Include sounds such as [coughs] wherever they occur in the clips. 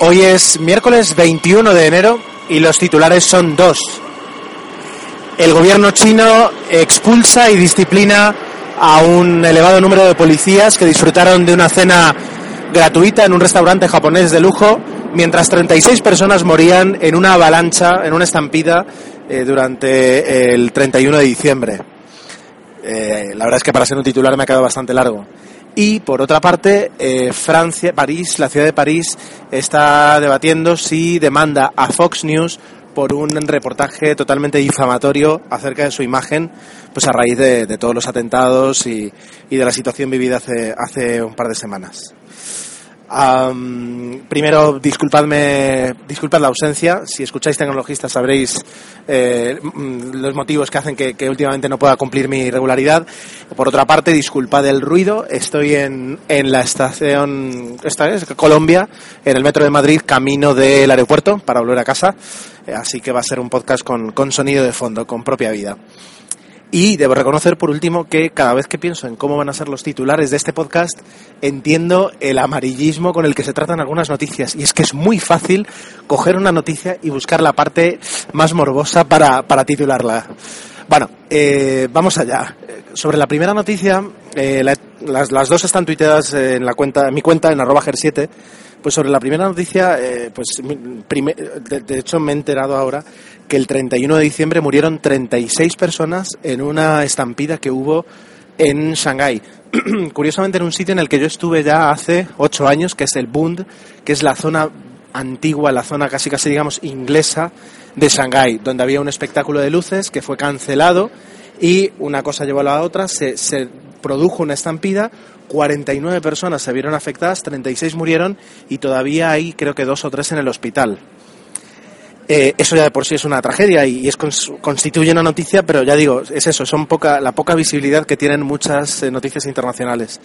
Hoy es miércoles 21 de enero y los titulares son dos. El gobierno chino expulsa y disciplina a un elevado número de policías que disfrutaron de una cena gratuita en un restaurante japonés de lujo, mientras 36 personas morían en una avalancha, en una estampida, eh, durante el 31 de diciembre. Eh, la verdad es que para ser un titular me ha quedado bastante largo. Y por otra parte, eh, Francia, París, la ciudad de París, está debatiendo si demanda a Fox News por un reportaje totalmente difamatorio acerca de su imagen, pues a raíz de, todos los atentados y, y, de la situación vivida hace, hace un par de semanas primero, disculpadme, disculpad la ausencia. Si escucháis tecnologistas sabréis eh, mm, los motivos que hacen que, últimamente no pueda cumplir mi regularidad. Por otra parte, disculpad el ruido. Estoy en, en la estación, esta es Colombia, en el metro de Madrid, camino del aeropuerto para volver a casa. Eh, así que va a ser un podcast con, con sonido de fondo, con propia vida. Y debo reconocer, por último, que cada vez que pienso en cómo van a ser los titulares de este podcast, entiendo el amarillismo con el que se tratan algunas noticias. Y es que es muy fácil coger una noticia y buscar la parte más morbosa para, para titularla. Bueno, eh, vamos allá. Sobre la primera noticia, eh, las, las, dos están tuiteadas en, la cuenta, en mi cuenta, en arroba ger7. Pues sobre la primera noticia, eh, pues de, hecho me he enterado ahora que el 31 de diciembre murieron 36 personas en una estampida que hubo en Shanghái. [clears throat] Curiosamente en un sitio en el que yo estuve ya hace ocho años, que es el Bund, que es la zona antigua, la zona casi casi digamos inglesa de Shanghái, donde había un espectáculo de luces que fue cancelado y una cosa llevó a la otra, se, se produjo una estampida, 49 personas se vieron afectadas, 36 murieron y todavía hay creo que dos o tres en el hospital. Eh, eso ya de por sí es una tragedia y, es constituye una noticia, pero ya digo, es eso, son poca, la poca visibilidad que tienen muchas eh, noticias internacionales.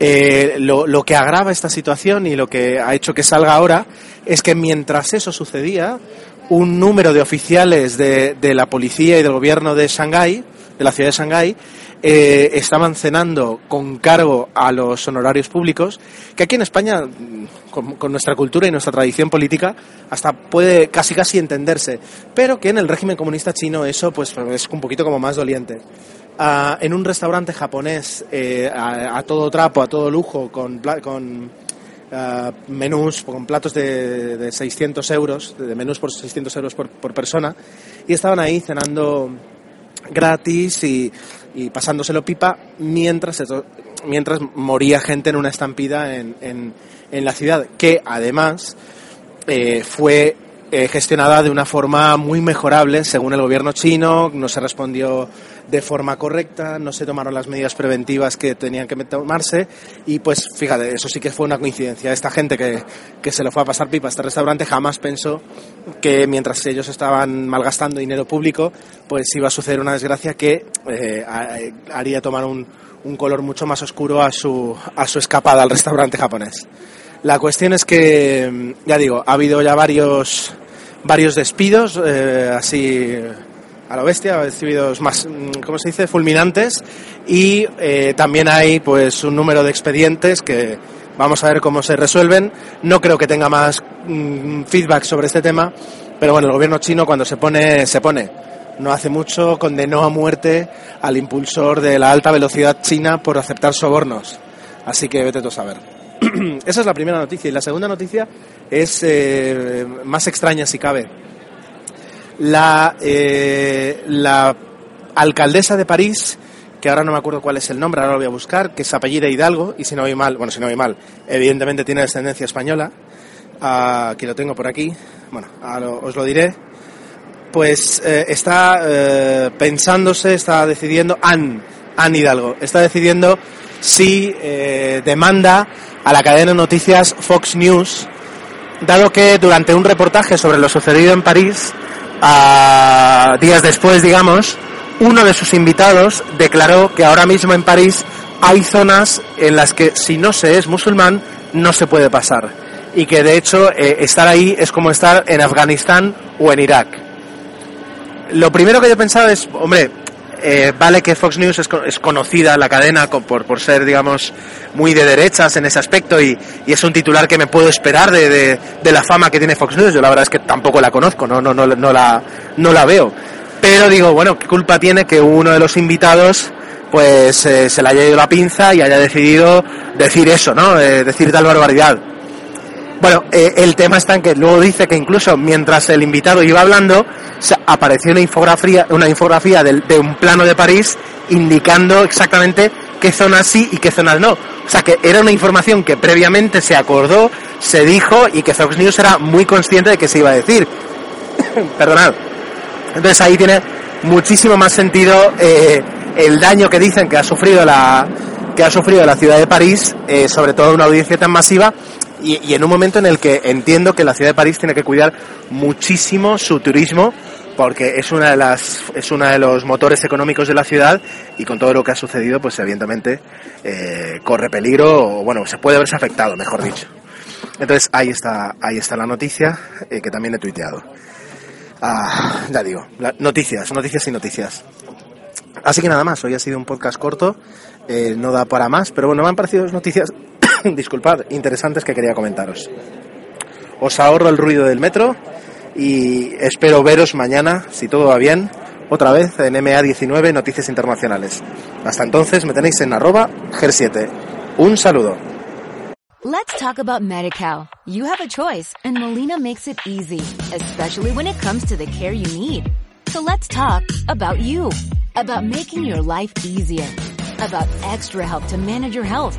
Eh, lo, que agrava esta situación y lo que ha hecho que salga ahora es que mientras eso sucedía, un número de oficiales de, de la policía y del gobierno de Shanghái, de la ciudad de Shanghái, eh, estaban cenando con cargo a los honorarios públicos, que aquí en España, con, nuestra cultura y nuestra tradición política, hasta puede casi casi entenderse, pero que en el régimen comunista chino eso pues es un poquito como más doliente. Ah, en un restaurante japonés eh, a, todo trapo, a todo lujo, con, con ah, menús, con platos de, de 600 euros, de menús por 600 euros por, por persona, y estaban ahí cenando gratis y, pasándoselo pipa mientras, mientras moría gente en una estampida en, en, la ciudad, que además eh, fue eh, gestionada de una forma muy mejorable según el gobierno chino, no se respondió de forma correcta, no se tomaron las medidas preventivas que tenían que tomarse y pues fíjate, eso sí que fue una coincidencia. Esta gente que, que se lo fue a pasar pipa a este restaurante jamás pensó que mientras ellos estaban malgastando dinero público, pues iba a suceder una desgracia que eh, haría tomar un, un color mucho más oscuro a su, a su escapada al restaurante japonés. La cuestión es que, ya digo, ha habido ya varios, varios despidos, eh, así a la bestia, despidos más, mm, ¿cómo se dice?, fulminantes, y eh, también hay pues un número de expedientes que vamos a ver cómo se resuelven. No creo que tenga más mm, feedback sobre este tema, pero bueno, el gobierno chino cuando se pone, se pone. No hace mucho condenó a muerte al impulsor de la alta velocidad china por aceptar sobornos. Así que vete tú a saber. [clears throat] Esa es la primera noticia. Y la segunda noticia es eh, más extraña si cabe. La, eh, la alcaldesa de París, que ahora no me acuerdo cuál es el nombre, ahora lo voy a buscar, que es apellida Hidalgo, y si no voy mal, bueno, si no voy mal, evidentemente tiene descendencia española, uh, que lo tengo por aquí, bueno, os lo diré, pues eh, está pensándose, está decidiendo, Anne, Anne Hidalgo, está decidiendo si eh, demanda a la cadena de noticias Fox News, dado que durante un reportaje sobre lo sucedido en París, a días después, digamos, uno de sus invitados declaró que ahora mismo en París hay zonas en las que si no se es musulmán no se puede pasar y que de hecho eh, estar ahí es como estar en Afganistán o en Irak. Lo primero que yo he pensado es, hombre, eh, vale que Fox News es, conocida, la cadena, por, ser, digamos, muy de derechas en ese aspecto y, es un titular que me puedo esperar de, de, la fama que tiene Fox News. Yo la verdad es que tampoco la conozco, no, no, no, no, la, no la veo. Pero digo, bueno, ¿qué culpa tiene que uno de los invitados pues eh, se le haya ido la pinza y haya decidido decir eso, ¿no? Eh, decir tal barbaridad. Bueno, eh, el tema está en que luego dice que incluso mientras el invitado iba hablando, apareció una infografía, una infografía de, un plano de París indicando exactamente qué zonas sí y qué zonas no. O sea que era una información que previamente se acordó, se dijo y que Fox News era muy consciente de que se iba a decir. [coughs] Perdonad. Entonces ahí tiene muchísimo más sentido eh, el daño que dicen que ha sufrido la que ha sufrido la ciudad de París, eh, sobre todo una audiencia tan masiva, y, en un momento en el que entiendo que la ciudad de París tiene que cuidar muchísimo su turismo porque es una de las es uno de los motores económicos de la ciudad y con todo lo que ha sucedido pues evidentemente eh, corre peligro o bueno se puede verse afectado mejor dicho. Entonces ahí está ahí está la noticia eh, que también he tuiteado. Ah, ya digo noticias noticias y noticias. Así que nada más hoy ha sido un podcast corto eh, no da para más pero bueno me han parecido noticias [coughs] disculpad, interesantes que quería comentaros. Os ahorro el ruido del metro y espero veros mañana, si todo va bien, otra vez en MA19 Noticias Internacionales. Hasta entonces me tenéis en arroba GER7. Un saludo. Let's talk about MediCal. You have a choice and Molina makes it easy, especially when it comes to the care you need. So let's talk about you, about making your life easier, about extra help to manage your health.